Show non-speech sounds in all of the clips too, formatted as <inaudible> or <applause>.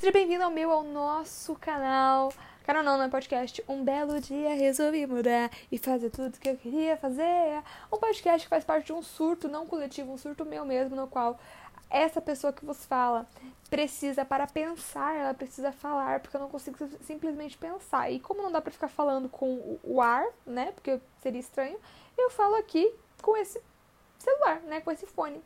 Seja bem-vindo ao meu, ao nosso canal. Canal não, não é podcast. Um belo dia resolvi mudar e fazer tudo que eu queria fazer. Um podcast que faz parte de um surto, não coletivo, um surto meu mesmo, no qual essa pessoa que vos fala precisa, para pensar, ela precisa falar, porque eu não consigo simplesmente pensar. E como não dá pra ficar falando com o ar, né? Porque seria estranho, eu falo aqui com esse celular, né? Com esse fone.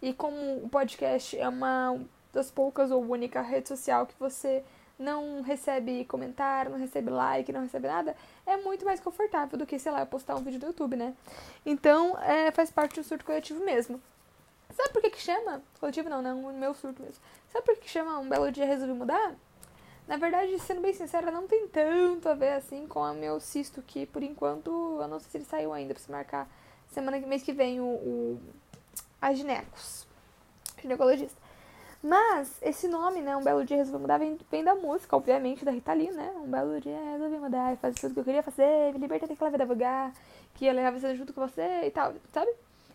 E como o podcast é uma das poucas ou única rede social que você não recebe comentário, não recebe like, não recebe nada, é muito mais confortável do que, sei lá, eu postar um vídeo do YouTube, né? Então, é, faz parte do surto coletivo mesmo. Sabe por que que chama? Coletivo não, não, o meu surto mesmo. Sabe por que que chama Um Belo Dia Resolvi Mudar? Na verdade, sendo bem sincera, não tem tanto a ver assim com o meu cisto, que por enquanto eu não sei se ele saiu ainda se marcar semana mês que vem o, o a ginecos, ginecologista. Mas esse nome, né, Um Belo Dia Resolvi Mudar, vem, vem da música, obviamente, da Rita Lee, né? Um belo dia resolvi mudar e fazer tudo que eu queria fazer, me libertar daquela vida vulgar, que ia levar você junto com você e tal, sabe?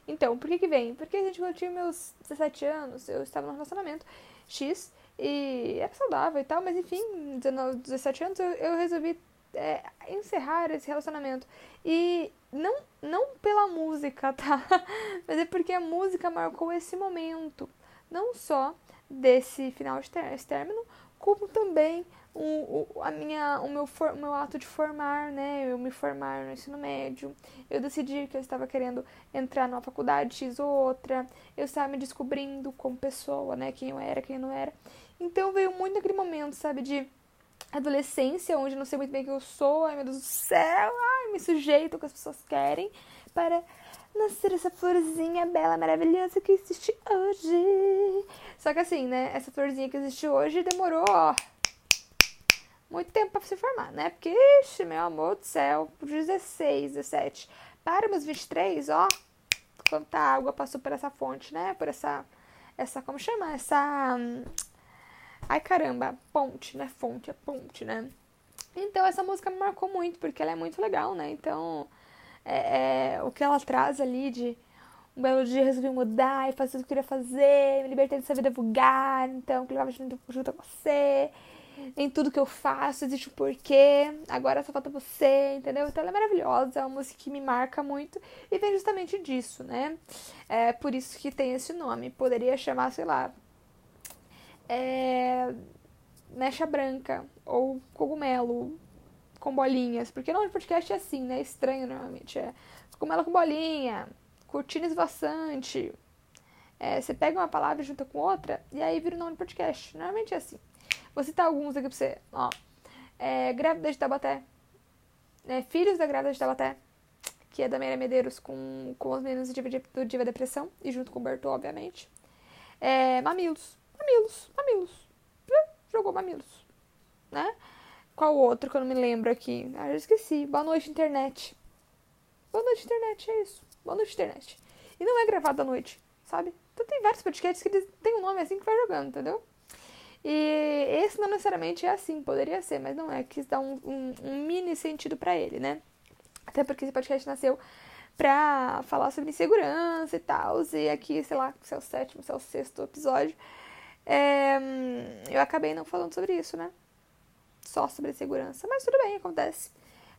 Então, por que que vem? Porque, gente, quando eu tinha meus 17 anos, eu estava num relacionamento X e era saudável e tal, mas enfim, 19, 17 anos eu, eu resolvi é, encerrar esse relacionamento. E não, não pela música, <laughs> tá? Mas é porque a música marcou esse momento. Não só desse final de término, como também o, o, a minha, o meu, for, meu ato de formar, né? Eu me formar no ensino médio. Eu decidi que eu estava querendo entrar numa faculdade X ou outra. Eu estava me descobrindo como pessoa, né? Quem eu era, quem eu não era. Então veio muito aquele momento, sabe, de adolescência, onde não sei muito bem o que eu sou. Ai, meu Deus do céu. Ai, me sujeito ao que as pessoas querem para nascer essa florzinha bela, maravilhosa que existe hoje. Só que assim, né? Essa florzinha que existe hoje demorou, ó, muito tempo para se formar, né? Porque, ixi, meu amor do céu, 16, 17. Para meus 23, ó, quanta água passou por essa fonte, né? Por essa, essa, como chama? Essa, ai caramba, ponte, né? Fonte, é ponte, né? Então, essa música me marcou muito, porque ela é muito legal, né? Então, é, é, o que ela traz ali de um belo dia resolvi mudar e fazer o que eu queria fazer, me libertei dessa vida vulgar, então que levava junto, junto a você. Em tudo que eu faço existe um porquê, agora só falta você, entendeu? Então ela é maravilhosa, é uma música que me marca muito e vem justamente disso, né? É por isso que tem esse nome. Poderia chamar, sei lá, é, mecha branca ou cogumelo, com bolinhas. Porque o nome podcast é assim, né? É estranho normalmente. É ela com bolinha, cortina esvoaçante. É, você pega uma palavra e junta com outra, e aí vira o nome de podcast. Normalmente é assim. Vou citar alguns aqui pra você. Ó, é, Grávida de Tabaté. É, Filhos da Grávida de Tabaté. Que é da Meira Medeiros com, com os meninos do Diva Depressão. E junto com o Berto, obviamente. É, mamilos. Mamilos. Mamilos. Jogou Mamilos. Né? Qual outro que eu não me lembro aqui? Ah, já esqueci. Boa noite, internet. Boa noite, internet, é isso. Boa noite, internet. E não é gravado à noite, sabe? Então tem vários podcasts que eles têm um nome assim que vai jogando, entendeu? E esse não necessariamente é assim, poderia ser, mas não é. Quis dar um, um, um mini sentido para ele, né? Até porque esse podcast nasceu pra falar sobre insegurança e tal. E aqui, sei lá, se é o sétimo, se é o sexto episódio, é, eu acabei não falando sobre isso, né? Só sobre segurança. Mas tudo bem, acontece.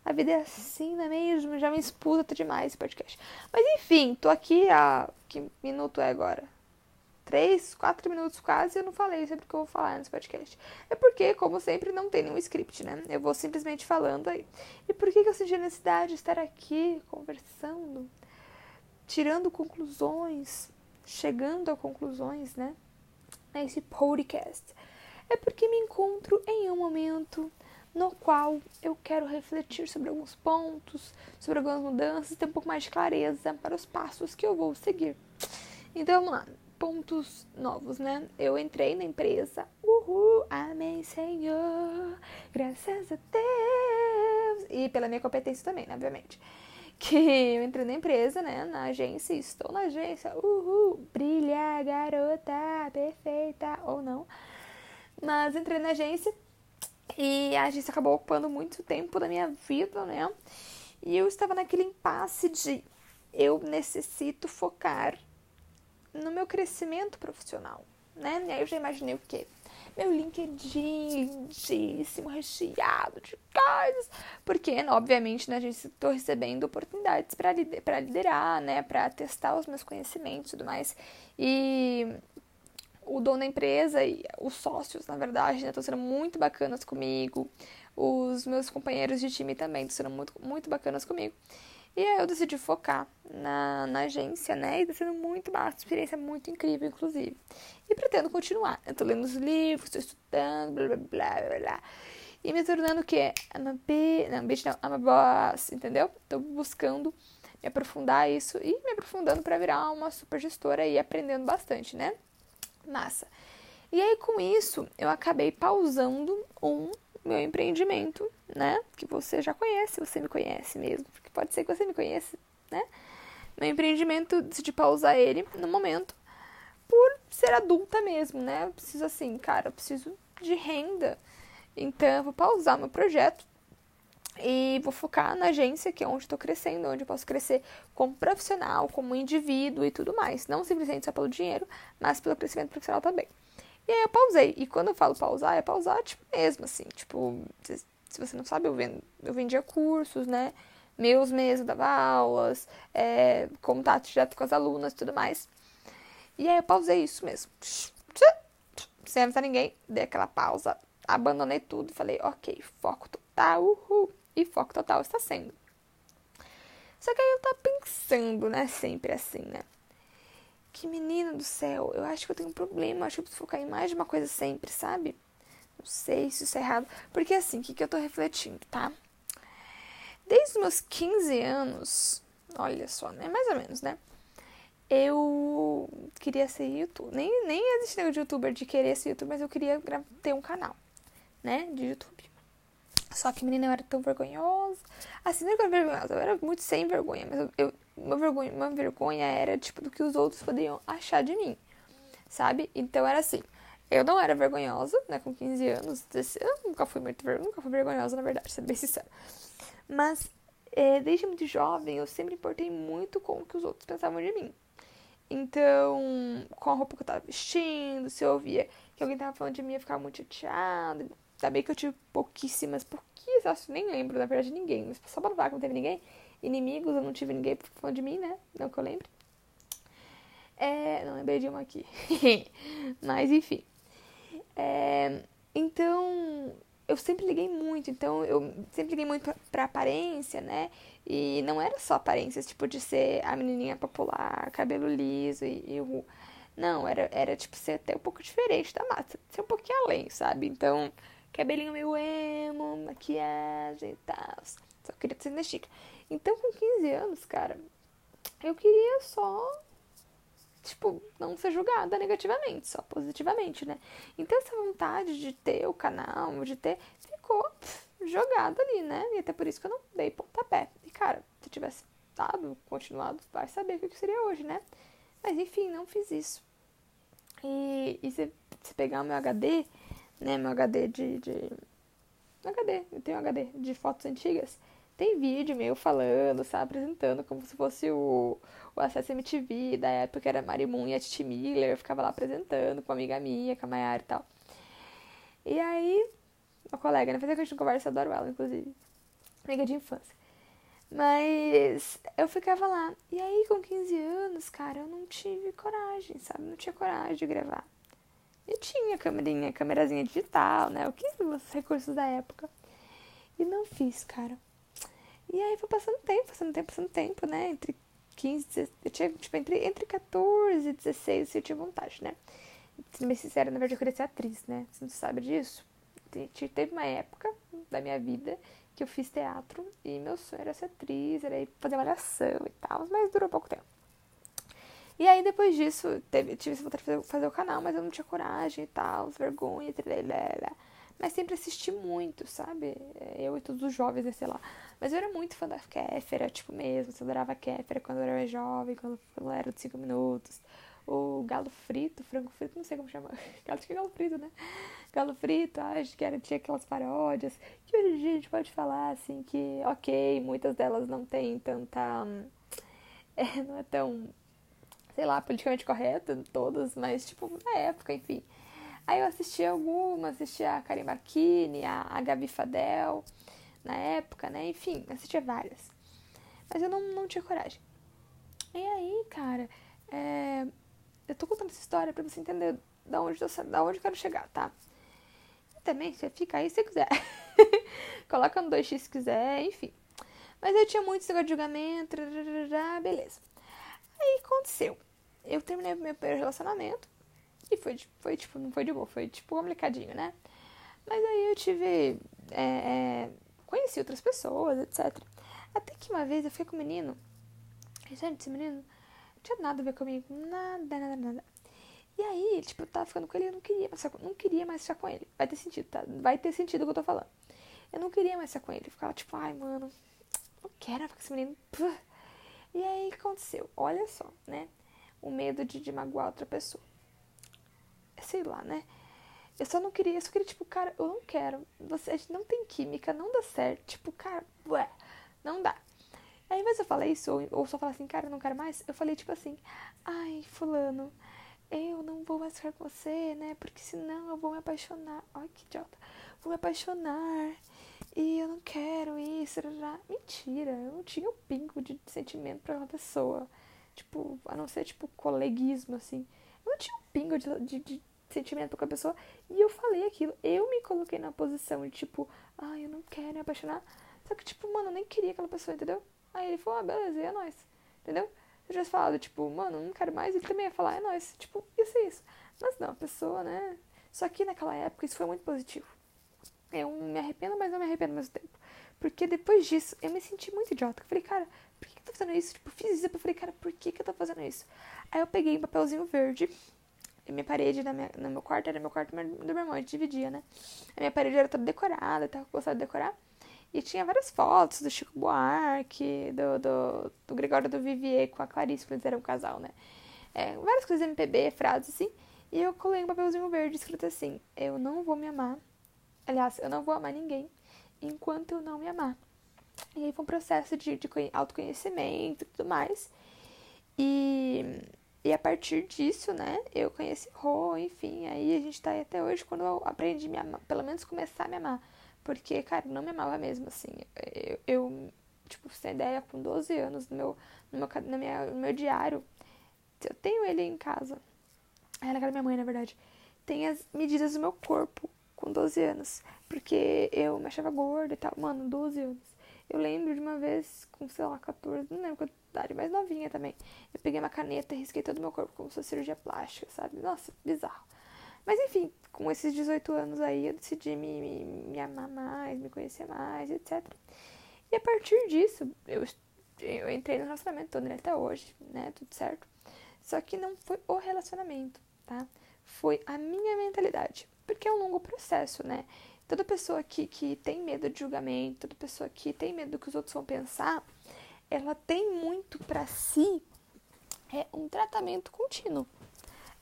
A vida é assim, não é mesmo? Já me exputa demais esse podcast. Mas enfim, tô aqui a. Que minuto é agora? Três, quatro minutos quase, eu não falei sobre o que eu vou falar nesse podcast. É porque, como sempre, não tem nenhum script, né? Eu vou simplesmente falando aí. E por que, que eu senti a necessidade de estar aqui conversando, tirando conclusões, chegando a conclusões, né? Nesse podcast? É porque me encontro em um momento no qual eu quero refletir sobre alguns pontos, sobre algumas mudanças, ter um pouco mais de clareza para os passos que eu vou seguir. Então vamos lá, pontos novos, né? Eu entrei na empresa, uhul, amém, Senhor, graças a Deus, e pela minha competência também, né, obviamente. Que eu entrei na empresa, né, na agência, estou na agência, uhul, brilha, garota, perfeita ou não. Mas entrei na agência e a agência acabou ocupando muito tempo da minha vida, né? E eu estava naquele impasse de eu necessito focar no meu crescimento profissional, né? E aí eu já imaginei o quê? Meu LinkedIn lindíssimo, recheado de coisas. Porque, né, obviamente, né, agência estou recebendo oportunidades para liderar, né? Para testar os meus conhecimentos e tudo mais. E o dono da empresa e os sócios, na verdade, né, estão sendo muito bacanas comigo. Os meus companheiros de time também estão sendo muito, muito bacanas comigo. E aí eu decidi focar na, na agência, né? E tá sendo muito massa, experiência muito incrível, inclusive. E pretendo continuar. Eu tô lendo os livros, tô estudando, blá blá blá blá. E me tornando o quê? Uma bitch, não, bitch não, uma boss, entendeu? Tô buscando me aprofundar isso e me aprofundando para virar uma super gestora e aprendendo bastante, né? Massa. E aí, com isso, eu acabei pausando um meu empreendimento, né? Que você já conhece, você me conhece mesmo. Porque pode ser que você me conheça, né? Meu empreendimento, decidi pausar ele no momento por ser adulta mesmo, né? Eu preciso assim, cara, eu preciso de renda. Então, eu vou pausar meu projeto e vou focar na agência, que é onde estou crescendo, onde eu posso crescer como profissional, como indivíduo e tudo mais. Não simplesmente só pelo dinheiro, mas pelo crescimento profissional também. E aí eu pausei. E quando eu falo pausar, é pausar, tipo, mesmo, assim. Tipo, se, você não sabe, eu, vendo, eu vendia cursos, né? Meus mesmo, dava aulas, é, contato direto com as alunas e tudo mais. E aí eu pausei isso mesmo. Sem avisar ninguém, dei aquela pausa, abandonei tudo falei, ok, foco total, uhul. E foco total está sendo. Só que aí eu tava pensando, né? Sempre assim, né? Que menina do céu, eu acho que eu tenho um problema, acho que eu preciso focar em mais de uma coisa sempre, sabe? Não sei se isso é errado. Porque assim, o que, que eu tô refletindo, tá? Desde os meus 15 anos, olha só, né? Mais ou menos, né? Eu queria ser youtuber. Nem, nem existe de youtuber de querer ser youtuber, mas eu queria ter um canal, né? De YouTube. Só que, menina, eu era tão vergonhosa. Assim, não era vergonhosa, eu era muito sem vergonha, mas eu, eu uma vergonha, uma vergonha era, tipo, do que os outros poderiam achar de mim, sabe? Então era assim, eu não era vergonhosa, né, com 15 anos, eu nunca fui muito nunca fui vergonhosa, na verdade, <laughs> sendo bem sincera. Mas, é, desde muito jovem, eu sempre importei muito com o que os outros pensavam de mim. Então, com a roupa que eu tava vestindo, se eu ouvia que alguém tava falando de mim, eu ficava muito chateada. Também que eu tive pouquíssimas, pouquíssimas, nem lembro, na verdade, ninguém, mas só pra falar que não teve ninguém, inimigos, eu não tive ninguém falando de mim, né? Não que eu lembre. É, não lembrei de uma aqui. <laughs> Mas enfim. É, então, eu sempre liguei muito. Então, eu sempre liguei muito pra, pra aparência, né? E não era só aparência, tipo, de ser a menininha popular, cabelo liso e, e o. Não, era, era tipo ser até um pouco diferente da massa, ser um pouquinho além, sabe? Então, cabelinho meio emo, maquiagem e tal. Só queria ser chique. Então, com 15 anos, cara, eu queria só, tipo, não ser julgada negativamente, só positivamente, né? Então, essa vontade de ter o canal, de ter, ficou jogada ali, né? E até por isso que eu não dei pontapé. E, cara, se tivesse dado, continuado, vai saber o que seria hoje, né? Mas, enfim, não fiz isso. E, e se, se pegar o meu HD, né? Meu HD de, de. HD, eu tenho HD de fotos antigas tem vídeo meu falando, sabe, apresentando como se fosse o, o Acesso MTV da época, era Marimun e a Titi Miller, eu ficava lá apresentando com uma amiga minha, com a Mayara e tal. E aí, uma colega, né, fazia que a gente conversa, adoro ela, inclusive, amiga de infância. Mas eu ficava lá. E aí, com 15 anos, cara, eu não tive coragem, sabe? Não tinha coragem de gravar. Eu tinha câmerinha, câmerazinha digital, né? O que os recursos da época. E não fiz, cara. E aí foi passando tempo, passando tempo, passando tempo, né? Entre 15, 16, eu tinha, tipo, entre, entre 14 e 16 eu tinha vontade, né? Sendo bem sincera, na verdade eu queria ser atriz, né? Você não sabe disso? Teve uma época da minha vida que eu fiz teatro e meu sonho era ser atriz, era ir fazer malhação e tal, mas durou pouco tempo. E aí depois disso, teve, tive essa vontade de fazer, fazer o canal, mas eu não tinha coragem e tal, vergonha, trelelé. Mas sempre assisti muito, sabe? Eu e todos os jovens, né, sei lá. Mas eu era muito fã da Kéfera, tipo mesmo. Eu adorava Kéfera quando eu era jovem, quando eu era de 5 minutos. O galo frito, frango frito, não sei como chama. <laughs> Que é galo frito, né? Galo frito, acho que era, tinha aquelas paródias. Que hoje em dia a gente pode falar, assim, que, ok, muitas delas não tem tanta. É, não é tão, sei lá, politicamente correta, todas, mas, tipo, na época, enfim Aí eu assisti algumas, assisti a Karim Bakini, a, a Gabi Fadel, na época, né? Enfim, assistia várias. Mas eu não, não tinha coragem. E aí, cara, é, eu tô contando essa história pra você entender da onde, da onde eu quero chegar, tá? E também, você fica aí se quiser. <laughs> Coloca no 2x se quiser, enfim. Mas eu tinha muito esse negócio de julgamento, beleza. Aí aconteceu. Eu terminei meu primeiro relacionamento. E foi, foi tipo, não foi de boa, foi tipo complicadinho, né? Mas aí eu tive. É, é, conheci outras pessoas, etc. Até que uma vez eu fiquei com um menino. Gente, esse menino não tinha nada a ver comigo. Nada, nada, nada. E aí, tipo, eu tava ficando com ele eu não queria mais não queria mais ficar com ele. Vai ter sentido, tá? Vai ter sentido o que eu tô falando. Eu não queria mais ficar com ele. Eu ficava tipo, ai, mano, não quero ficar com esse menino. E aí, o que aconteceu? Olha só, né? O medo de, de magoar outra pessoa. Sei lá, né? Eu só não queria, eu só queria, tipo, cara, eu não quero. Você, a gente não tem química, não dá certo. Tipo, cara, ué, não dá. Aí, mas eu falei isso, ou, ou só falar assim, cara, eu não quero mais, eu falei, tipo assim, ai, fulano, eu não vou mais ficar com você, né? Porque senão eu vou me apaixonar. Ai, que idiota. Vou me apaixonar. E eu não quero isso. Mentira, eu não tinha um pingo de sentimento pra uma pessoa. Tipo, a não ser, tipo, coleguismo, assim. Eu não tinha um pingo de, de, de sentimento com a pessoa. E eu falei aquilo. Eu me coloquei na posição de, tipo, ah, eu não quero me apaixonar. Só que, tipo, mano, eu nem queria aquela pessoa, entendeu? Aí ele falou, ah, beleza, e é nóis. Entendeu? Se eu tivesse falado, tipo, mano, não quero mais, ele também ia falar, é nóis. Tipo, isso é isso. Mas não, a pessoa, né? Só que naquela época isso foi muito positivo. Eu me arrependo, mas não me arrependo ao mesmo tempo. Porque depois disso, eu me senti muito idiota. Eu falei, cara, por que, eu tô fazendo isso? Tipo, fiz isso. Eu falei, cara, por que, que eu tô fazendo isso? Aí eu peguei um papelzinho verde. E minha parede na minha, no meu quarto, era meu quarto do meu irmão, gente dividia, né? A minha parede era toda decorada, eu gostava de decorar. E tinha várias fotos do Chico Buarque, do, do, do Gregório do Vivier com a Clarice, que eles eram um casal, né? É, várias coisas MPB, frases assim. E eu colei um papelzinho verde escrito assim: Eu não vou me amar. Aliás, eu não vou amar ninguém enquanto eu não me amar. E aí foi um processo de, de autoconhecimento e tudo mais. E, e a partir disso, né, eu conheci Rô, enfim, aí a gente tá aí até hoje quando eu aprendi a me amar, pelo menos começar a me amar. Porque, cara, não me amava mesmo, assim. Eu, eu tipo, sem ideia, com 12 anos, no meu, no meu, no meu, no meu diário, eu tenho ele em casa. Era na minha mãe, na verdade. Tem as medidas do meu corpo com 12 anos. Porque eu me achava gorda e tal. Mano, 12 anos. Eu lembro de uma vez, com, sei lá, 14, não lembro quanto idade, mais novinha também. Eu peguei uma caneta e risquei todo o meu corpo como se fosse cirurgia plástica, sabe? Nossa, bizarro. Mas enfim, com esses 18 anos aí, eu decidi me, me, me amar mais, me conhecer mais, etc. E a partir disso, eu, eu entrei no relacionamento, tô nele até hoje, né? Tudo certo. Só que não foi o relacionamento, tá? Foi a minha mentalidade. Porque é um longo processo, né? Toda pessoa que, que tem medo de julgamento, toda pessoa que tem medo do que os outros vão pensar, ela tem muito para si é um tratamento contínuo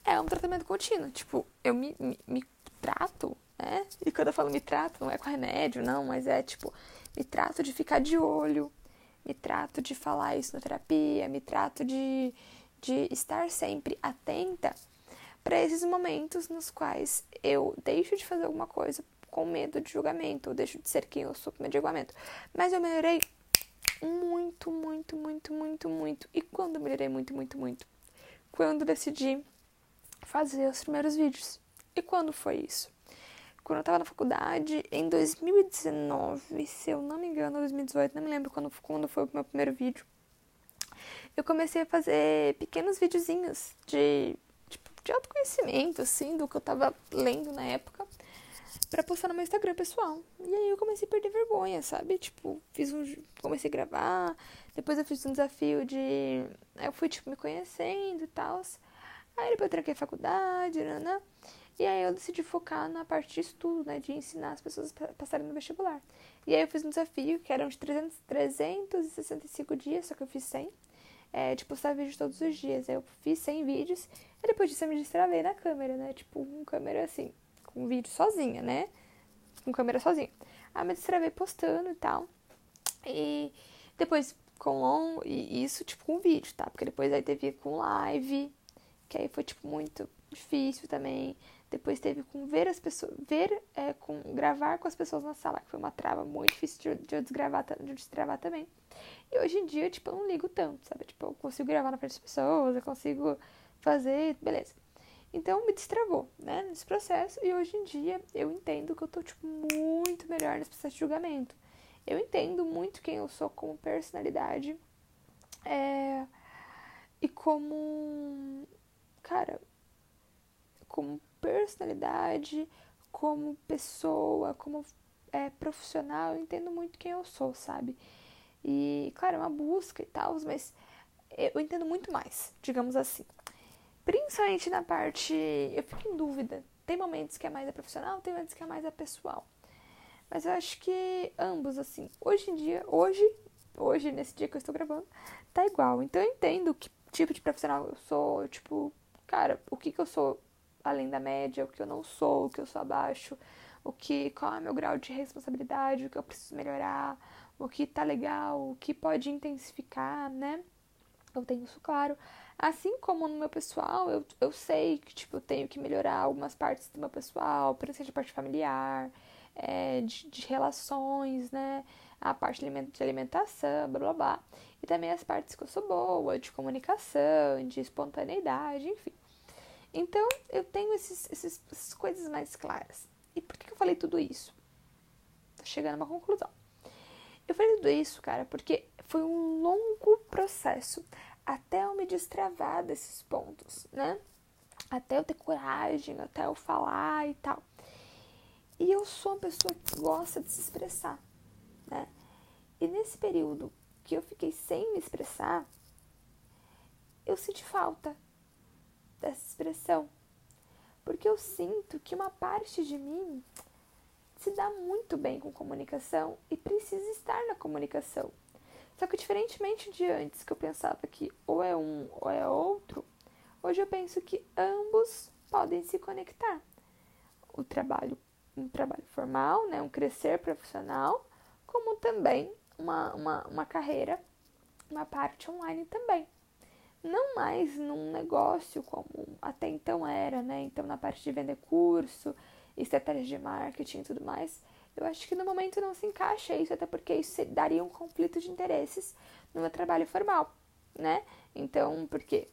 é um tratamento contínuo. Tipo, eu me, me, me trato, né? E quando eu falo me trato, não é com remédio, não, mas é tipo, me trato de ficar de olho, me trato de falar isso na terapia, me trato de, de estar sempre atenta para esses momentos nos quais eu deixo de fazer alguma coisa com medo de julgamento, ou deixo de ser quem eu sou com medo de julgamento. Mas eu melhorei muito, muito, muito, muito, muito. E quando melhorei muito, muito, muito? Quando decidi fazer os primeiros vídeos. E quando foi isso? Quando eu tava na faculdade, em 2019, se eu não me engano, 2018, não me lembro quando, quando foi o meu primeiro vídeo. Eu comecei a fazer pequenos videozinhos de, de autoconhecimento, assim, do que eu tava lendo na época, para postar no meu Instagram pessoal. E aí eu comecei a perder vergonha, sabe? Tipo, fiz um. Comecei a gravar, depois eu fiz um desafio de. Eu fui, tipo, me conhecendo e tal. Aí depois eu tranquei a faculdade, né? E aí eu decidi focar na parte de estudo, né? De ensinar as pessoas a passarem no vestibular. E aí eu fiz um desafio que eram de 300, 365 dias, só que eu fiz 100. É, de postar vídeo todos os dias. Aí eu fiz 100 vídeos. E depois disso eu me destravei na câmera, né? Tipo, com câmera assim, com vídeo sozinha, né? Com câmera sozinha. Aí eu me destravei postando e tal. E depois com long, e isso tipo com vídeo, tá? Porque depois aí teve com live, que aí foi, tipo, muito difícil também. Depois teve com ver as pessoas, ver, é, com gravar com as pessoas na sala, que foi uma trava muito difícil de, de eu desgravar, de destravar também. E hoje em dia, tipo, eu não ligo tanto, sabe? Tipo, eu consigo gravar na frente das pessoas, eu consigo fazer, beleza. Então me destravou, né, nesse processo, e hoje em dia eu entendo que eu tô, tipo, muito melhor nesse processo de julgamento. Eu entendo muito quem eu sou como personalidade, é, e como, cara, como personalidade, como pessoa, como é, profissional, eu entendo muito quem eu sou, sabe? E, claro, é uma busca e tal, mas eu entendo muito mais, digamos assim. Principalmente na parte. Eu fico em dúvida. Tem momentos que é mais a profissional, tem momentos que é mais a pessoal. Mas eu acho que ambos, assim, hoje em dia, hoje, hoje, nesse dia que eu estou gravando, tá igual. Então eu entendo que tipo de profissional eu sou, tipo, cara, o que que eu sou além da média, o que eu não sou, o que eu sou abaixo, o que, qual é meu grau de responsabilidade, o que eu preciso melhorar, o que tá legal, o que pode intensificar, né? Eu tenho isso claro. Assim como no meu pessoal, eu, eu sei que, tipo, eu tenho que melhorar algumas partes do meu pessoal, principalmente a parte familiar, é, de, de, relações, né? A parte de alimentação, blá blá blá. E também as partes que eu sou boa, de comunicação, de espontaneidade, enfim. Então, eu tenho esses, esses, essas coisas mais claras. E por que eu falei tudo isso? Tô chegando a uma conclusão. Eu falei tudo isso, cara, porque foi um longo processo até eu me destravar desses pontos, né? Até eu ter coragem, até eu falar e tal. E eu sou uma pessoa que gosta de se expressar, né? E nesse período que eu fiquei sem me expressar, eu senti falta dessa expressão. Porque eu sinto que uma parte de mim se dá muito bem com comunicação e precisa estar na comunicação. Só que diferentemente de antes, que eu pensava que ou é um ou é outro, hoje eu penso que ambos podem se conectar. O trabalho, um trabalho formal, né, um crescer profissional, como também uma, uma, uma carreira, uma parte online também. Não mais num negócio como até então era, né? Então, na parte de vender curso, estratégias de marketing e tudo mais, eu acho que no momento não se encaixa isso, até porque isso daria um conflito de interesses no meu trabalho formal, né? Então, porque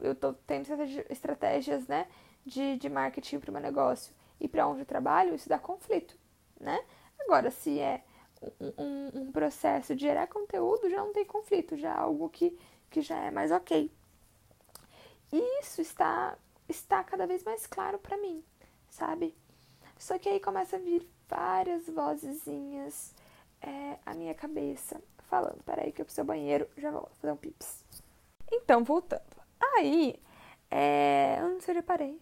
eu tô tendo estratégias, né, de, de marketing para o meu negócio e para onde eu trabalho, isso dá conflito, né? Agora, se é um, um, um, processo de gerar conteúdo, já não tem conflito, já é algo que, que já é mais ok. E isso está, está cada vez mais claro para mim, sabe? Só que aí começa a vir várias vozezinhas é, à minha cabeça, falando: peraí, que eu preciso do banheiro, já vou fazer um pips. Então, voltando. Aí, é, eu não sei onde eu parei.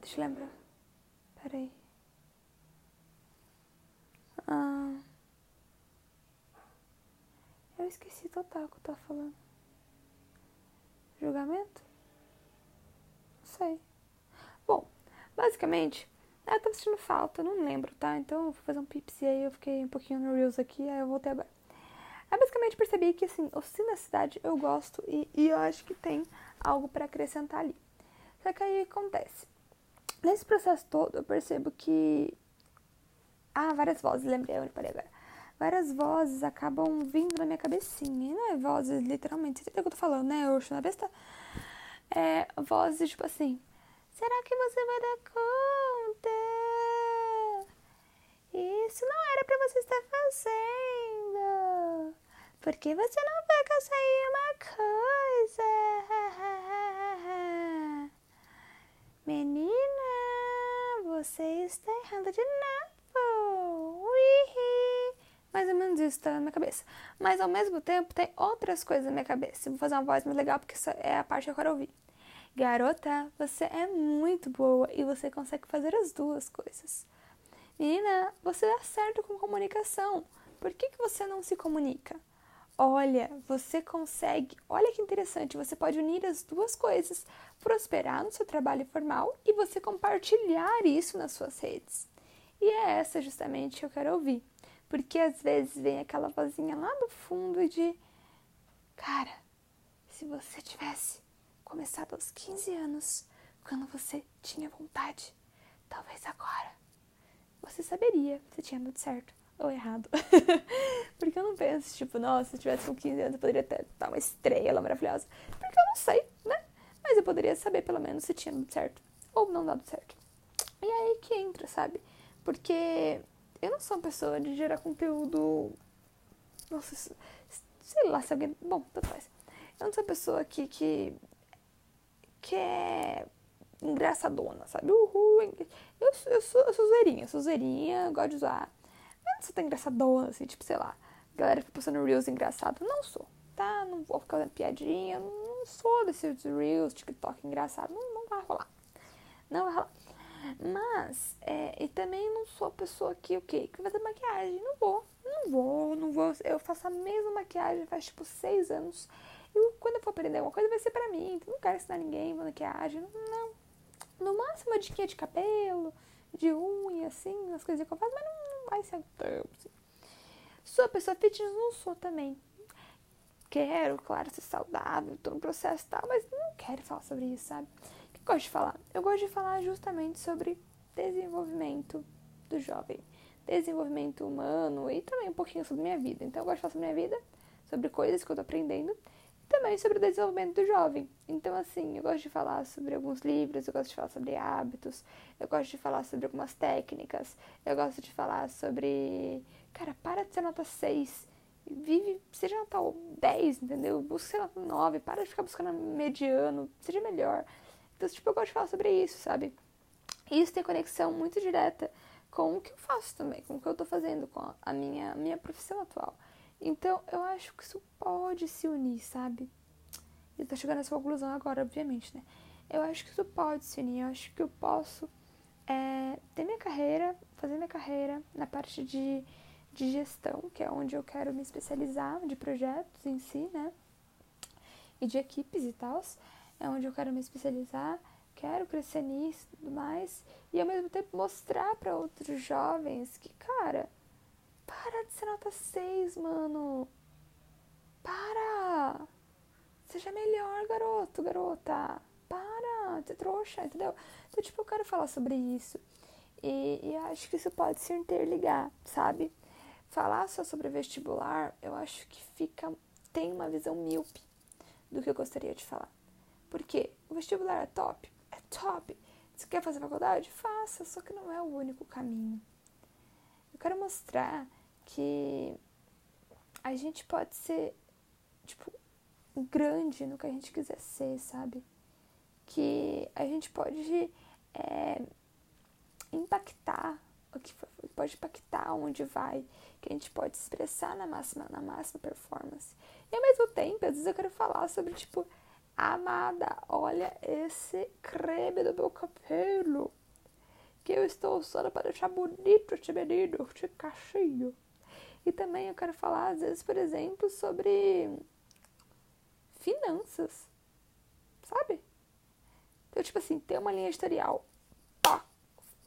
Deixa eu lembrar. Peraí. Ah, eu esqueci total o que eu tava falando. Julgamento? Não sei. Bom, basicamente, eu tava sentindo falta, não lembro, tá? Então eu vou fazer um pips e aí eu fiquei um pouquinho no Reels aqui, aí eu voltei agora. Aí basicamente percebi que, assim, o Sim Cidade eu gosto e, e eu acho que tem algo para acrescentar ali. Só que aí acontece. Nesse processo todo, eu percebo que. Ah, várias vozes, lembrei onde parei agora. Várias vozes acabam vindo na minha cabecinha. E não é vozes, literalmente. Você entendeu o que eu tô falando, né? Eu na besta. É, vozes tipo assim. Será que você vai dar conta? Isso não era para você estar fazendo. Porque você não vai conseguir uma coisa. <laughs> Menina, você está errando de novo. Mais ou menos isso tá na minha cabeça. Mas ao mesmo tempo tem outras coisas na minha cabeça. Vou fazer uma voz mais legal porque essa é a parte que eu quero ouvir. Garota, você é muito boa e você consegue fazer as duas coisas. Menina, você dá certo com comunicação. Por que, que você não se comunica? Olha, você consegue. Olha que interessante, você pode unir as duas coisas: prosperar no seu trabalho formal e você compartilhar isso nas suas redes. E é essa justamente que eu quero ouvir. Porque às vezes vem aquela vozinha lá do fundo de: Cara, se você tivesse começado aos 15 anos quando você tinha vontade. Talvez agora você saberia se tinha dado certo ou errado. <laughs> Porque eu não penso, tipo, nossa, se eu tivesse com 15 anos eu poderia ter dar uma estrela maravilhosa. Porque eu não sei, né? Mas eu poderia saber pelo menos se tinha dado certo ou não dado certo. E aí que entra, sabe? Porque eu não sou uma pessoa de gerar conteúdo. Nossa, sei lá se alguém. Bom, tanto faz. Eu não sou uma pessoa que. que, que é engraçadona, sabe? Uhul. Eu, eu, sou, eu sou zoeirinha, sou zoeirinha, gosto de usar. Eu não sou tão engraçadona, assim, tipo, sei lá. Galera fica postando reels engraçado. Não sou, tá? Não vou ficar fazendo piadinha. Não sou desses reels, TikTok engraçado. Não, não vai rolar. Não vai rolar. Mas, é, e também não sou a pessoa que, o quê? Que vai fazer maquiagem. Não vou, não vou, não vou. Eu faço a mesma maquiagem faz, tipo, seis anos. E quando eu for aprender alguma coisa, vai ser pra mim. Não quero ensinar ninguém maquiagem. Não. No máximo, uma diquinha de cabelo, de unha, assim, as coisas que eu faço, mas não, não vai ser tanto, assim. Sou a pessoa fitness, não sou também. Quero, claro, ser saudável, tô no processo e tal, mas não quero falar sobre isso, sabe? Gosto de falar? Eu gosto de falar justamente sobre desenvolvimento do jovem, desenvolvimento humano e também um pouquinho sobre minha vida. Então, eu gosto de falar sobre minha vida, sobre coisas que eu tô aprendendo e também sobre o desenvolvimento do jovem. Então, assim, eu gosto de falar sobre alguns livros, eu gosto de falar sobre hábitos, eu gosto de falar sobre algumas técnicas, eu gosto de falar sobre. Cara, para de ser nota 6 vive, seja nota 10, entendeu? Busca ser nota 9, para de ficar buscando mediano, seja melhor. Então, tipo, eu gosto de falar sobre isso, sabe? E isso tem conexão muito direta com o que eu faço também, com o que eu tô fazendo, com a minha, minha profissão atual. Então, eu acho que isso pode se unir, sabe? E tô chegando nessa conclusão agora, obviamente, né? Eu acho que isso pode se unir, eu acho que eu posso é, ter minha carreira, fazer minha carreira na parte de, de gestão, que é onde eu quero me especializar, de projetos em si, né? E de equipes e tal é onde eu quero me especializar, quero crescer nisso e tudo mais, e ao mesmo tempo mostrar para outros jovens que, cara, para de ser nota 6, mano. Para! Seja melhor, garoto, garota. Para, te trouxa, entendeu? Então, tipo, eu quero falar sobre isso. E, e acho que isso pode se interligar, sabe? Falar só sobre vestibular, eu acho que fica tem uma visão míope do que eu gostaria de falar. Porque o vestibular é top, é top. Você quer fazer faculdade? Faça, só que não é o único caminho. Eu quero mostrar que a gente pode ser, tipo, grande no que a gente quiser ser, sabe? Que a gente pode é, impactar, que pode impactar onde vai, que a gente pode expressar na máxima, na máxima performance. E ao mesmo tempo, às vezes eu quero falar sobre, tipo, Amada, olha esse creme do meu cabelo que eu estou usando para deixar bonito este menino, este cachinho. E também eu quero falar, às vezes, por exemplo, sobre finanças, sabe? Então, tipo assim, ter uma linha editorial,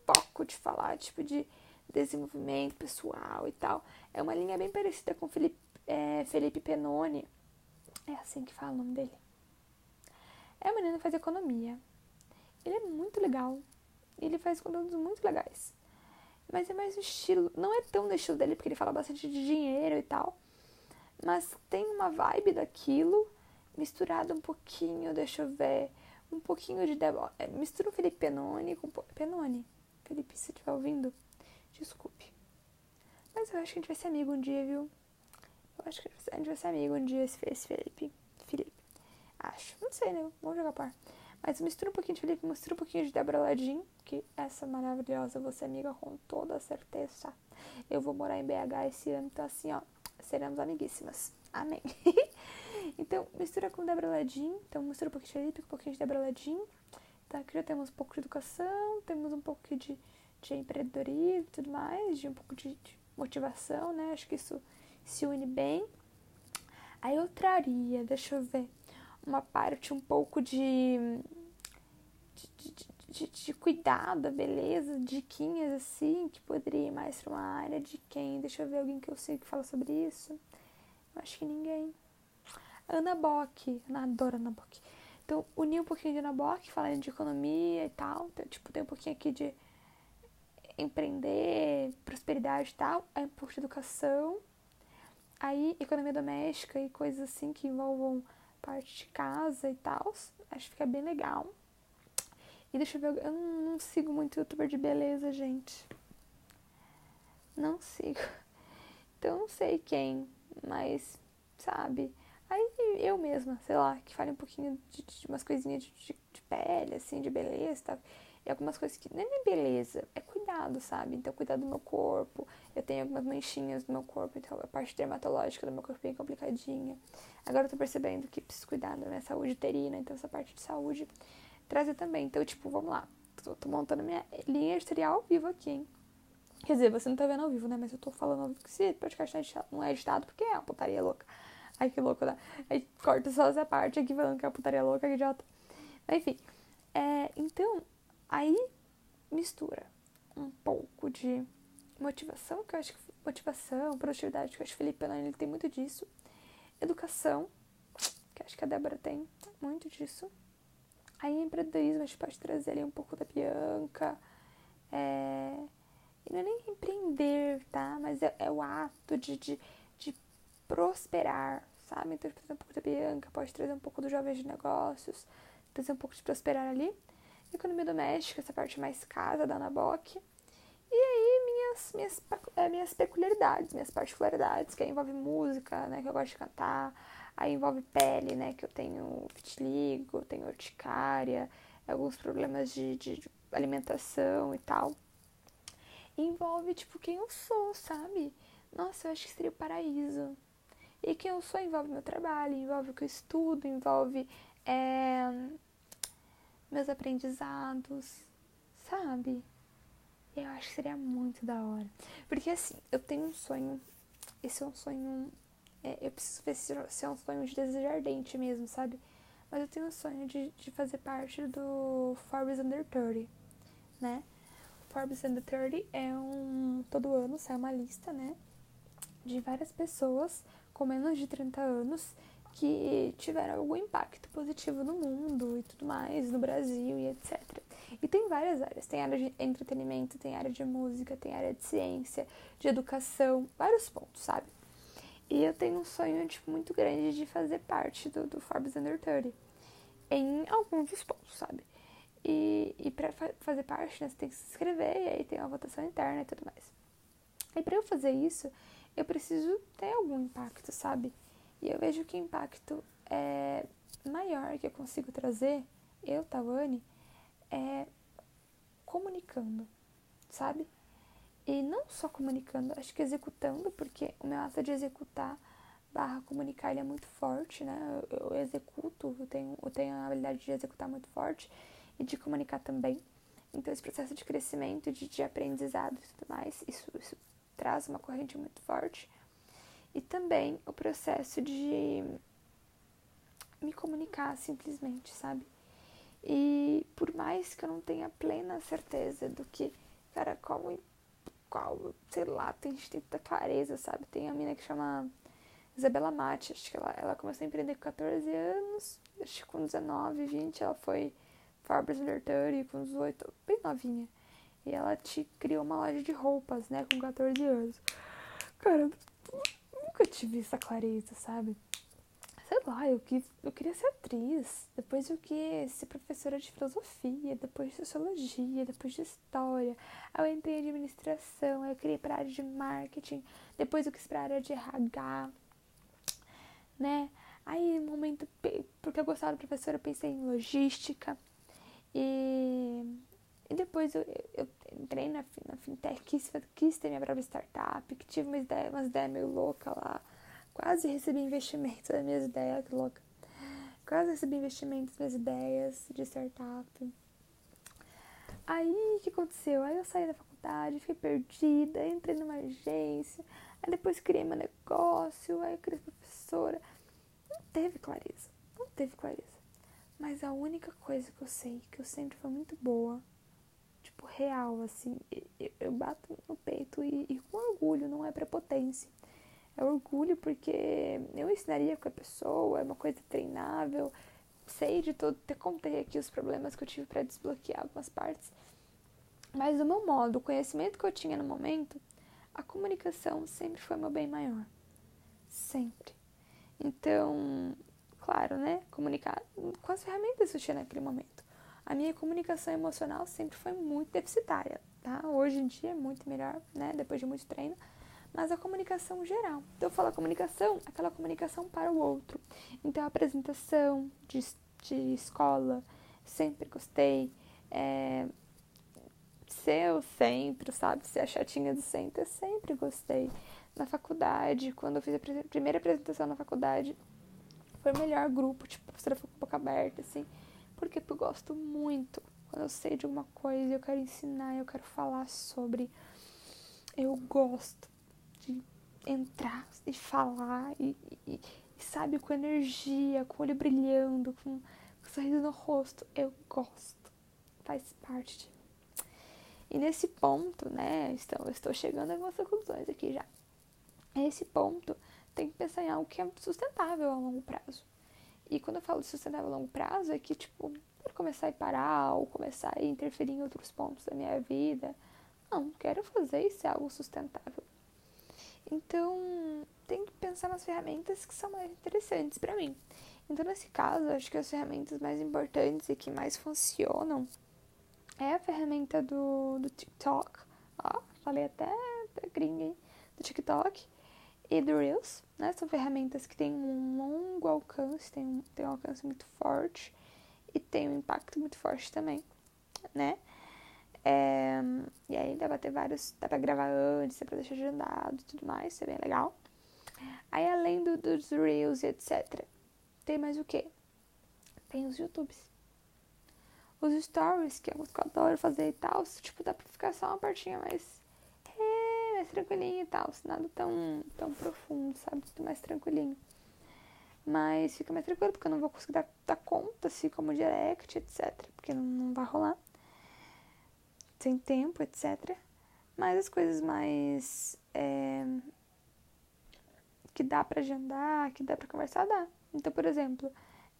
foco de falar, tipo, de desenvolvimento pessoal e tal. É uma linha bem parecida com Felipe, é, Felipe Penone. É assim que fala o nome dele. É um menino que faz economia. Ele é muito legal. Ele faz conteúdos muito legais. Mas é mais o estilo. Não é tão do estilo dele, porque ele fala bastante de dinheiro e tal. Mas tem uma vibe daquilo, misturado um pouquinho, deixa eu ver, um pouquinho de. É, mistura o Felipe Penone com. Penone. Felipe, se estiver ouvindo, desculpe. Mas eu acho que a gente vai ser amigo um dia, viu? Eu acho que a gente vai ser amigo um dia, esse Felipe. Acho. Não sei, né? Vamos jogar par. Mas mistura um pouquinho de Felipe, mistura um pouquinho de Débora Ladim, que essa maravilhosa você amiga com toda certeza. Eu vou morar em BH esse ano, então assim, ó, seremos amiguíssimas. Amém. <laughs> então, mistura com Débora Ladim. Então, mistura um pouquinho de Felipe, um pouquinho de Débora Ladim. Tá, aqui já temos um pouco de educação, temos um pouco de, de empreendedorismo e tudo mais, de um pouco de, de motivação, né? Acho que isso se une bem. Aí eu traria, deixa eu ver uma parte um pouco de, de, de, de cuidado, da beleza, diquinhas assim, que poderia ir mais para uma área de quem? Deixa eu ver alguém que eu sei que fala sobre isso. Eu acho que ninguém. Ana Bock, eu adoro Ana Bock. Então, uni um pouquinho de Naboc, falando de economia e tal. Então, tipo, tem um pouquinho aqui de empreender, prosperidade e tal. Aí de educação. Aí, economia doméstica e coisas assim que envolvam parte de casa e tal. Acho que fica bem legal. E deixa eu ver, eu não, sigo muito youtuber de beleza, gente. Não sigo. <laughs> Então não sei quem, mas sabe? Aí eu mesma, sei lá, que fale um pouquinho de, de umas coisinhas de, de, de, pele, assim, de beleza, tá? Algumas coisas que nem é beleza, é cuidado, sabe? Então, cuidar do meu corpo. Eu tenho algumas manchinhas no meu corpo, então a parte dermatológica do meu corpo é bem complicadinha. Agora eu tô percebendo que preciso cuidar da minha saúde uterina, então essa parte de saúde trazer também. Então, tipo, vamos lá. Tô, tô montando minha linha editorial ao vivo aqui, hein? Quer dizer, você não tá vendo ao vivo, né? Mas eu tô falando ao vivo que se podcast não é não é editado porque é uma putaria louca. Ai, que louco, né? Aí corta só essa parte aqui falando que é uma putaria louca, que idiota. Enfim. É, então, aí mistura um pouco de motivação, que eu acho que motivação, produtividade, que eu acho que o Felipe Anani, ele tem muito disso. Educação, que eu acho que a Débora tem muito disso. Aí empreendedorismo a gente pode trazer ali um pouco da Bianca. É... E não é nem empreender, tá? Mas é, é o ato de, de, de, prosperar, sabe? Então, trazer um pouco da Bianca, pode trazer um pouco do Jovens de Negócios, trazer um pouco de prosperar ali. Economia doméstica, essa parte mais casa da Anaboc. E aí, minhas, minhas, é, minhas peculiaridades, minhas particularidades, que aí envolve música, né? Que eu gosto de cantar Aí envolve pele, né? Que eu tenho vitiligo, tenho urticária, alguns problemas de, de, de alimentação e tal. E envolve, tipo, quem eu sou, sabe? Nossa, eu acho que seria o paraíso. E quem eu sou envolve meu trabalho, envolve o que eu estudo, envolve é, meus aprendizados, sabe? Eu acho que seria muito da hora. Porque assim, eu tenho um sonho. Esse é um sonho é, eu preciso ver se, se é um sonho de desejo ardente mesmo, sabe? Mas eu tenho um sonho de, de fazer parte do Forbes Under 30, né? Forbes Under 30 é um. Todo ano sai uma lista, né? De várias pessoas com menos de 30 anos que tiveram algum impacto positivo no mundo e tudo mais, no Brasil e etc. E tem várias áreas: tem área de entretenimento, tem área de música, tem área de ciência, de educação, vários pontos, sabe? E eu tenho um sonho tipo, muito grande de fazer parte do, do Forbes Under 30 em alguns dos pontos, sabe? E, e para fa fazer parte, né, você tem que se inscrever e aí tem uma votação interna e tudo mais. E para eu fazer isso, eu preciso ter algum impacto, sabe? E eu vejo que o impacto é maior que eu consigo trazer, eu, Tawane, é comunicando, sabe? E não só comunicando, acho que executando, porque o meu ato de executar barra comunicar ele é muito forte, né? Eu, eu executo, eu tenho, eu tenho a habilidade de executar muito forte e de comunicar também. Então esse processo de crescimento, de, de aprendizado e tudo mais, isso, isso traz uma corrente muito forte. E também o processo de me comunicar simplesmente, sabe? E por mais que eu não tenha plena certeza do que, cara, como qual, sei lá, tem, tem tanta clareza, sabe? Tem a mina que chama Isabela Mate, acho que ela, ela começou a empreender com 14 anos, acho que com 19, 20 ela foi Forbes Under 30, com 18, bem novinha. E ela te criou uma loja de roupas, né, com 14 anos. Cara, nunca tive essa clareza, sabe? sei lá, eu, quis, eu queria ser atriz, depois eu quis ser professora de filosofia, depois de sociologia, depois de história. Aí eu entrei em administração, aí eu queria ir pra área de marketing, depois eu quis pra área de RH, né? Aí, no momento, porque eu gostava da professora, eu pensei em logística. E, e depois eu, eu entrei na, na fintech, quis, quis ter minha própria startup, que tive uma ideia, umas ideias meio loucas lá Quase recebi investimento das minhas ideias, que louca. Quase recebi investimento das minhas ideias de startup. Aí, o que aconteceu? Aí eu saí da faculdade, fiquei perdida, entrei numa agência, aí depois criei meu negócio, aí eu criei professora. Não teve clareza, não teve clareza. Mas a única coisa que eu sei, que eu sempre fui muito boa, tipo, real, assim, eu, eu bato no peito e, e com orgulho, não é prepotência é orgulho porque eu ensinaria com a pessoa, é uma coisa treinável, sei de todo, te contei aqui os problemas que eu tive para desbloquear algumas partes. Mas do meu modo, o conhecimento que eu tinha no momento, a comunicação sempre foi meu bem maior. Sempre. Então, claro, né? Comunicar com as ferramentas que eu tinha naquele momento. A minha comunicação emocional sempre foi muito deficitária, tá? Hoje em dia é muito melhor, né? Depois de muito treino. Mas a comunicação geral. Então, eu falo a comunicação, aquela comunicação para o outro. Então, a apresentação de, de escola, sempre gostei. É, o centro, sabe? Ser a chatinha do centro, sempre gostei. Na faculdade, quando eu fiz a primeira apresentação na faculdade, foi o melhor grupo, tipo, professora ficou boca aberta, assim. Porque eu gosto muito. Quando eu sei de alguma coisa, eu quero ensinar, eu quero falar sobre. Eu gosto de entrar e falar e, e, e sabe, com energia, com o olho brilhando, com, com sorriso no rosto. Eu gosto. Faz parte de mim. E nesse ponto, né, estou, estou chegando a algumas conclusões aqui já. Nesse ponto, tem que pensar em algo que é sustentável a longo prazo. E quando eu falo de sustentável a longo prazo, é que, tipo, quero começar a parar ou começar a interferir em outros pontos da minha vida. Não, quero fazer isso é algo sustentável. Então, tem que pensar nas ferramentas que são mais interessantes para mim. Então, nesse caso, acho que as ferramentas mais importantes e que mais funcionam é a ferramenta do, do TikTok. Ó, falei até da gringa, hein? Do TikTok e do Reels, né? São ferramentas que têm um longo alcance, têm um, têm um alcance muito forte e tem um impacto muito forte também, né? É, e aí dá pra ter vários, dá pra gravar antes, dá pra deixar agendado e tudo mais, isso é bem legal. Aí além do, dos Reels e etc, tem mais o que? Tem os YouTubes os stories, que é o que eu adoro fazer e tal, tipo, dá pra ficar só uma partinha mais, mais tranquilinha e tal, nada tão, tão profundo, sabe? Tudo mais tranquilinho. Mas fica mais tranquilo, porque eu não vou conseguir dar, dar conta, assim, como direct, etc. Porque não, não vai rolar. Sem tempo, etc. Mas as coisas mais. É, que dá pra agendar, que dá pra conversar, dá. Então, por exemplo,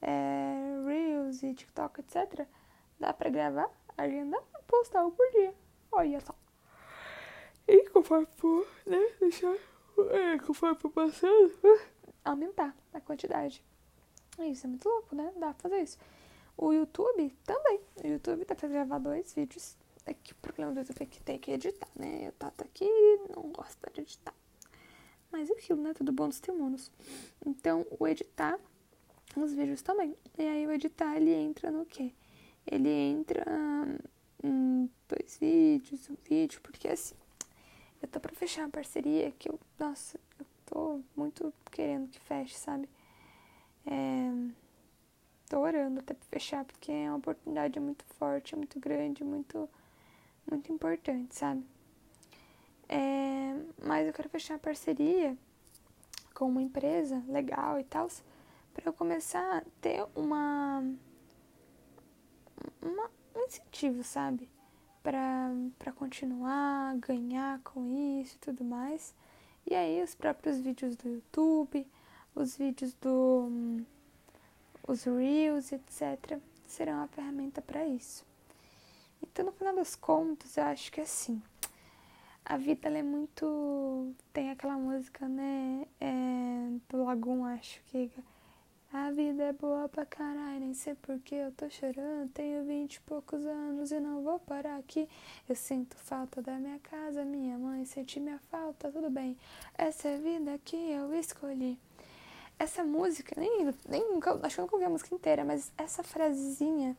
é, Reels e TikTok, etc Dá pra gravar, agendar, postar um por dia. Olha só. E conforme for, né? Deixar. É, conforme for passando, aumentar a quantidade. Isso é muito louco, né? Dá pra fazer isso. O YouTube também. O YouTube dá pra gravar dois vídeos. É que o problema do YouTube é que tem que editar, né? Eu Tata aqui não gosta de editar. Mas é aquilo, né? Tudo bom dos temunos. Então, o editar os vídeos também. E aí, o editar, ele entra no quê? ele entra em dois vídeos, um vídeo, porque assim, eu tô pra fechar uma parceria que eu, nossa, eu tô muito querendo que feche, sabe? É, tô orando até pra fechar, porque é uma oportunidade muito forte, muito grande, muito, muito importante, sabe? É, mas eu quero fechar uma parceria com uma empresa legal e tal, para eu começar a ter uma uma, um incentivo, sabe? Para continuar, ganhar com isso e tudo mais. E aí os próprios vídeos do YouTube, os vídeos do os Reels, etc, serão a ferramenta para isso. Então, no final das contas, eu acho que é assim, a vida é muito tem aquela música, né, é, do Lagoon, acho que a vida é boa pra caralho, nem sei porque eu tô chorando. Tenho vinte e poucos anos e não vou parar aqui. Eu sinto falta da minha casa, minha mãe, senti minha falta, tudo bem. Essa é a vida que eu escolhi. Essa música, nem, nem nunca, acho que eu nunca ouvi a música inteira, mas essa frasezinha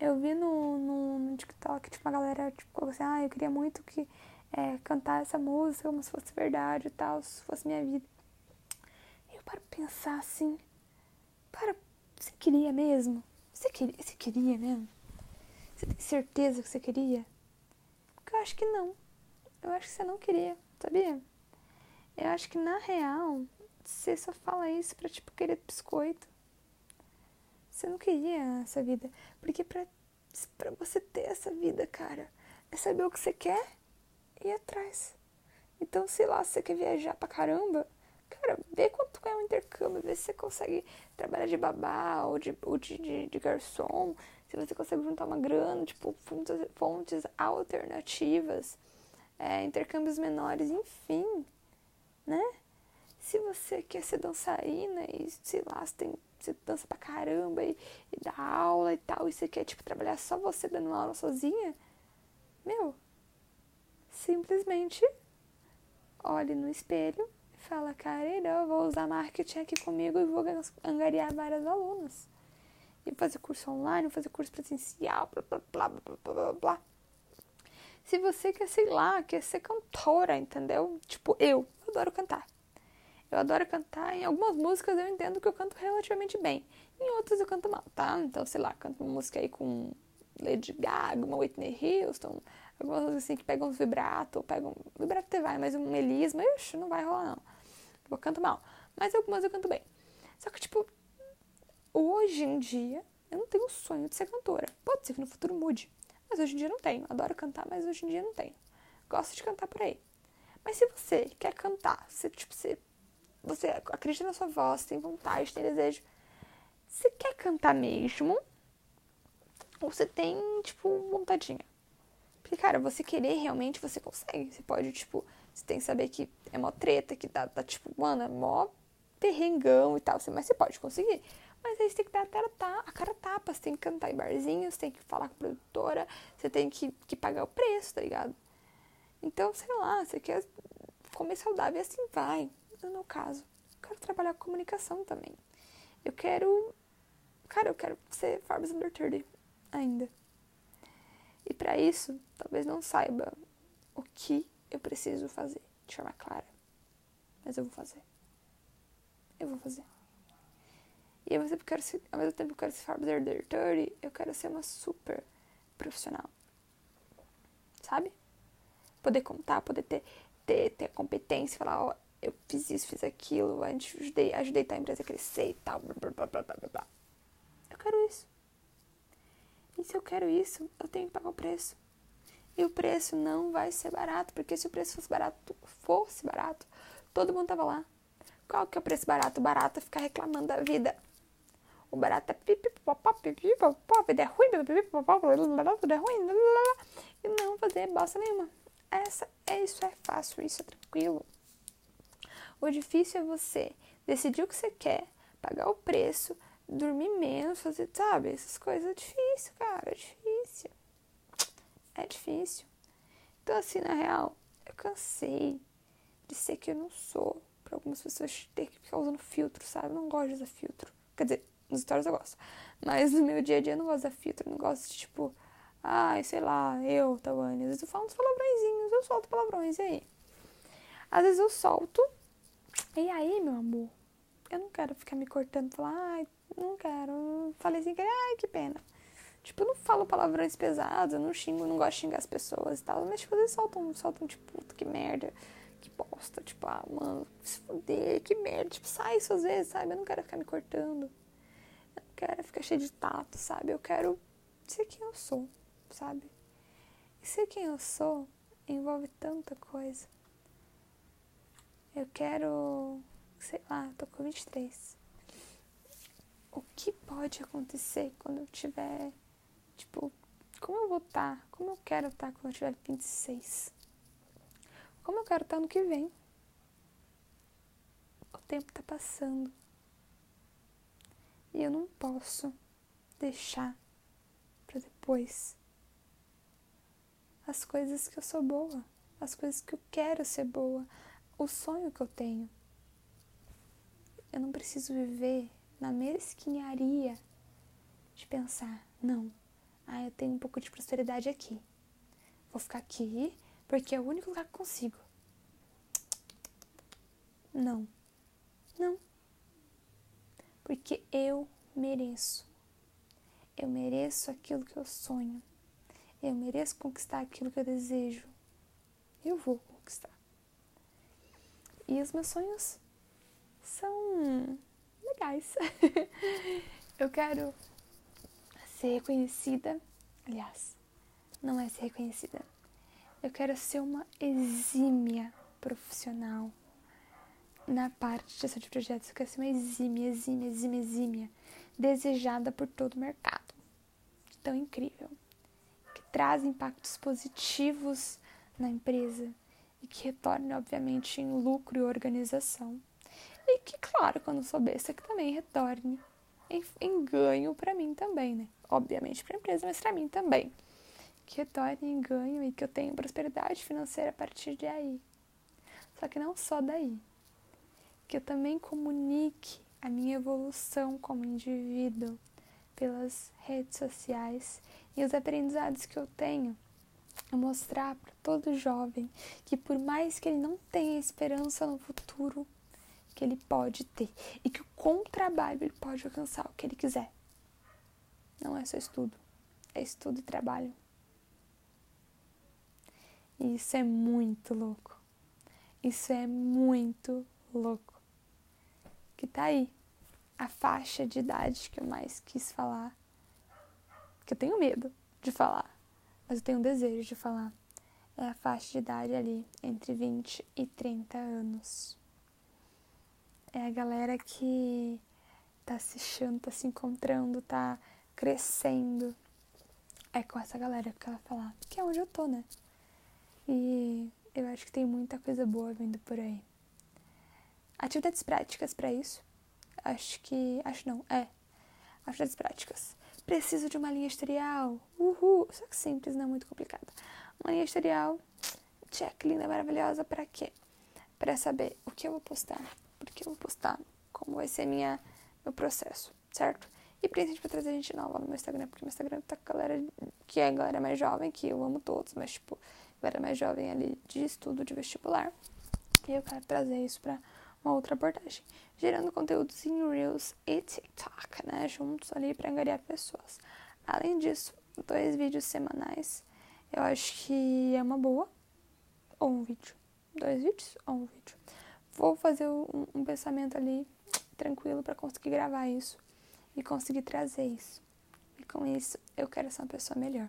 eu vi no, no, no TikTok, tipo, uma galera, tipo, assim, ah, eu queria muito que é, cantar essa música como se fosse verdade e tal, se fosse minha vida. Eu paro pensar assim para, você queria mesmo? Você queria, você queria mesmo? Você tem certeza que você queria? Porque eu acho que não. Eu acho que você não queria, sabia? Eu acho que na real, você só fala isso pra, tipo, querer biscoito. Você não queria essa vida. Porque pra, pra você ter essa vida, cara, é saber o que você quer e ir atrás. Então, sei lá, se você quer viajar pra caramba, cara, vê quanto é um intercâmbio, vê se você consegue trabalhar de babá ou de, ou de, de, de garçom, se você consegue juntar uma grana, tipo, fontes, fontes alternativas, é, intercâmbios menores, enfim, né? Se você quer ser dançarina e, sei lá, você, tem, você dança pra caramba e, e dá aula e tal, e você quer, tipo, trabalhar só você dando aula sozinha, meu, simplesmente olhe no espelho fala, cara, eu vou usar marketing aqui comigo e vou angariar várias alunas. E fazer curso online, fazer curso presencial, blá, blá, blá, blá, blá, blá, blá. Se você quer, sei lá, quer ser cantora, entendeu? Tipo, eu, eu adoro cantar. Eu adoro cantar. Em algumas músicas eu entendo que eu canto relativamente bem. Em outras eu canto mal, tá? Então, sei lá, canto uma música aí com Lady Gaga, uma Whitney Houston, algumas assim que pegam vibrato, pegam. Vibrato até vai, mas um melisma, ixi, não vai rolar não. Eu canto mal. Mas algumas eu canto bem. Só que, tipo, hoje em dia, eu não tenho o sonho de ser cantora. Pode ser que no futuro mude. Mas hoje em dia não tenho. Adoro cantar, mas hoje em dia não tenho. Gosto de cantar por aí. Mas se você quer cantar, se tipo, você você acredita na sua voz, tem vontade, tem desejo. Você quer cantar mesmo? Ou você tem, tipo, vontadinha? Porque, cara, você querer realmente, você consegue. Você pode, tipo, você tem que saber que é mó treta, que tá, tá tipo, mano, é mó perrengão e tal. Mas você pode conseguir. Mas aí você tem que dar a cara, a cara tapa, você tem que cantar em barzinhos, você tem que falar com a produtora, você tem que, que pagar o preço, tá ligado? Então, sei lá, você quer comer saudável e assim vai no meu caso, eu quero trabalhar com comunicação também. Eu quero. Cara, eu quero ser Forbes Under 30 ainda. E para isso, talvez não saiba o que eu preciso fazer de forma clara. Mas eu vou fazer. Eu vou fazer. E ao mesmo, tempo quero ser, ao mesmo tempo eu quero ser Forbes 30, eu quero ser uma super profissional. Sabe? Poder contar, poder ter, ter, ter competência, falar, ó, eu fiz isso, fiz aquilo, ajudei, ajudei a empresa a crescer e tal, blá, blá, blá, blá, blá. Eu quero isso. E se eu quero isso, eu tenho que pagar o preço. E o preço não vai ser barato, porque se o preço fosse barato, fosse barato, todo mundo tava lá. Qual que é o preço barato? Barato é ficar reclamando da vida. O barato é pipipopop, é ruim, tudo é ruim, e não fazer bosta nenhuma. Essa, é isso é fácil, isso é tranquilo. O difícil é você decidir o que você quer, pagar o preço, dormir menos, fazer, sabe? Essas coisas é difícil, cara, é difícil. É difícil. Então, assim, na real, eu cansei de ser que eu não sou. Pra algumas pessoas ter que ficar usando filtro, sabe? Eu não gosto de usar filtro. Quer dizer, nos stories eu gosto. Mas no meu dia a dia eu não gosto de usar filtro. Eu não gosto de, tipo, ai, sei lá, eu, Tawane. Às vezes eu falo uns palavrõezinhos, eu solto palavrões, e aí? Às vezes eu solto, e aí, meu amor, eu não quero ficar me cortando e falar, ai, não quero. Falei assim, ai, que pena. Tipo, eu não falo palavrões pesados, eu não xingo, não gosto de xingar as pessoas e tal. Mas, tipo, eles soltam, soltam, tipo, puta, que merda, que bosta. Tipo, ah, mano, se fuder, que merda. Tipo, sai isso às vezes, sabe? Eu não quero ficar me cortando. Eu não quero ficar cheio de tato, sabe? Eu quero ser quem eu sou, sabe? E ser quem eu sou envolve tanta coisa. Eu quero, sei lá, tô com 23. O que pode acontecer quando eu tiver, tipo, como eu vou estar? Tá? Como eu quero estar tá quando eu tiver 26? Como eu quero estar tá no que vem? O tempo tá passando. E eu não posso deixar para depois as coisas que eu sou boa, as coisas que eu quero ser boa, o sonho que eu tenho. Eu não preciso viver na mesquinharia de pensar, não, ah, eu tenho um pouco de prosperidade aqui. Vou ficar aqui porque é o único lugar que consigo. Não. Não. Porque eu mereço. Eu mereço aquilo que eu sonho. Eu mereço conquistar aquilo que eu desejo. Eu vou conquistar. E os meus sonhos são legais. <laughs> eu quero ser reconhecida. Aliás, não é ser reconhecida. Eu quero ser uma exímia profissional na parte de gestão de projetos, eu quero ser uma exímia, exímia, exímia, exímia, desejada por todo o mercado. Tão incrível. Que traz impactos positivos na empresa e que retorne, obviamente, em lucro e organização. E que, claro, quando sou besta, que também retorne em, em ganho para mim também, né? Obviamente para a empresa, mas para mim também. Que retorne ganho e que eu tenha prosperidade financeira a partir de aí. Só que não só daí. Que eu também comunique a minha evolução como indivíduo pelas redes sociais e os aprendizados que eu tenho a mostrar para todo jovem que por mais que ele não tenha esperança no futuro, que ele pode ter e que com o trabalho ele pode alcançar o que ele quiser. Não é só estudo, é estudo e trabalho. E isso é muito louco. Isso é muito louco. Que tá aí a faixa de idade que eu mais quis falar. Que eu tenho medo de falar, mas eu tenho desejo de falar. É a faixa de idade ali entre 20 e 30 anos é a galera que tá se achando, tá se encontrando, tá crescendo. É com essa galera que ela falar, que é onde eu tô, né? E eu acho que tem muita coisa boa vindo por aí. Atividades práticas para isso. Acho que. Acho não, é. Atividades práticas. Preciso de uma linha editorial. Uhul! Só que simples, não é muito complicado. Uma linha editorial. Check, linda, maravilhosa. Para quê? Para saber o que eu vou postar, porque eu vou postar como vai ser minha, meu processo, certo? E principalmente pra trazer gente nova no meu Instagram, porque meu Instagram tá com a galera que é a galera mais jovem, que eu amo todos, mas tipo, galera mais jovem ali de estudo de vestibular. E eu quero trazer isso pra uma outra abordagem, gerando conteúdos em Reels e TikTok, né? Juntos ali pra angariar pessoas. Além disso, dois vídeos semanais. Eu acho que é uma boa. Ou um vídeo. Dois vídeos ou um vídeo vou fazer um, um pensamento ali tranquilo para conseguir gravar isso e conseguir trazer isso. E com isso, eu quero ser uma pessoa melhor.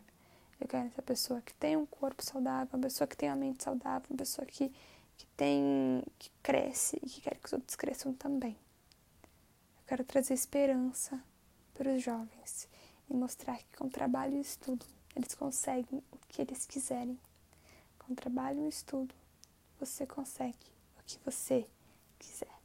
Eu quero uma pessoa que tem um corpo saudável, uma pessoa que tem uma mente saudável, uma pessoa que, que tem que cresce e que quer que os outros cresçam também. Eu quero trazer esperança para os jovens e mostrar que com trabalho e estudo eles conseguem o que eles quiserem. Com trabalho e estudo você consegue que você quiser.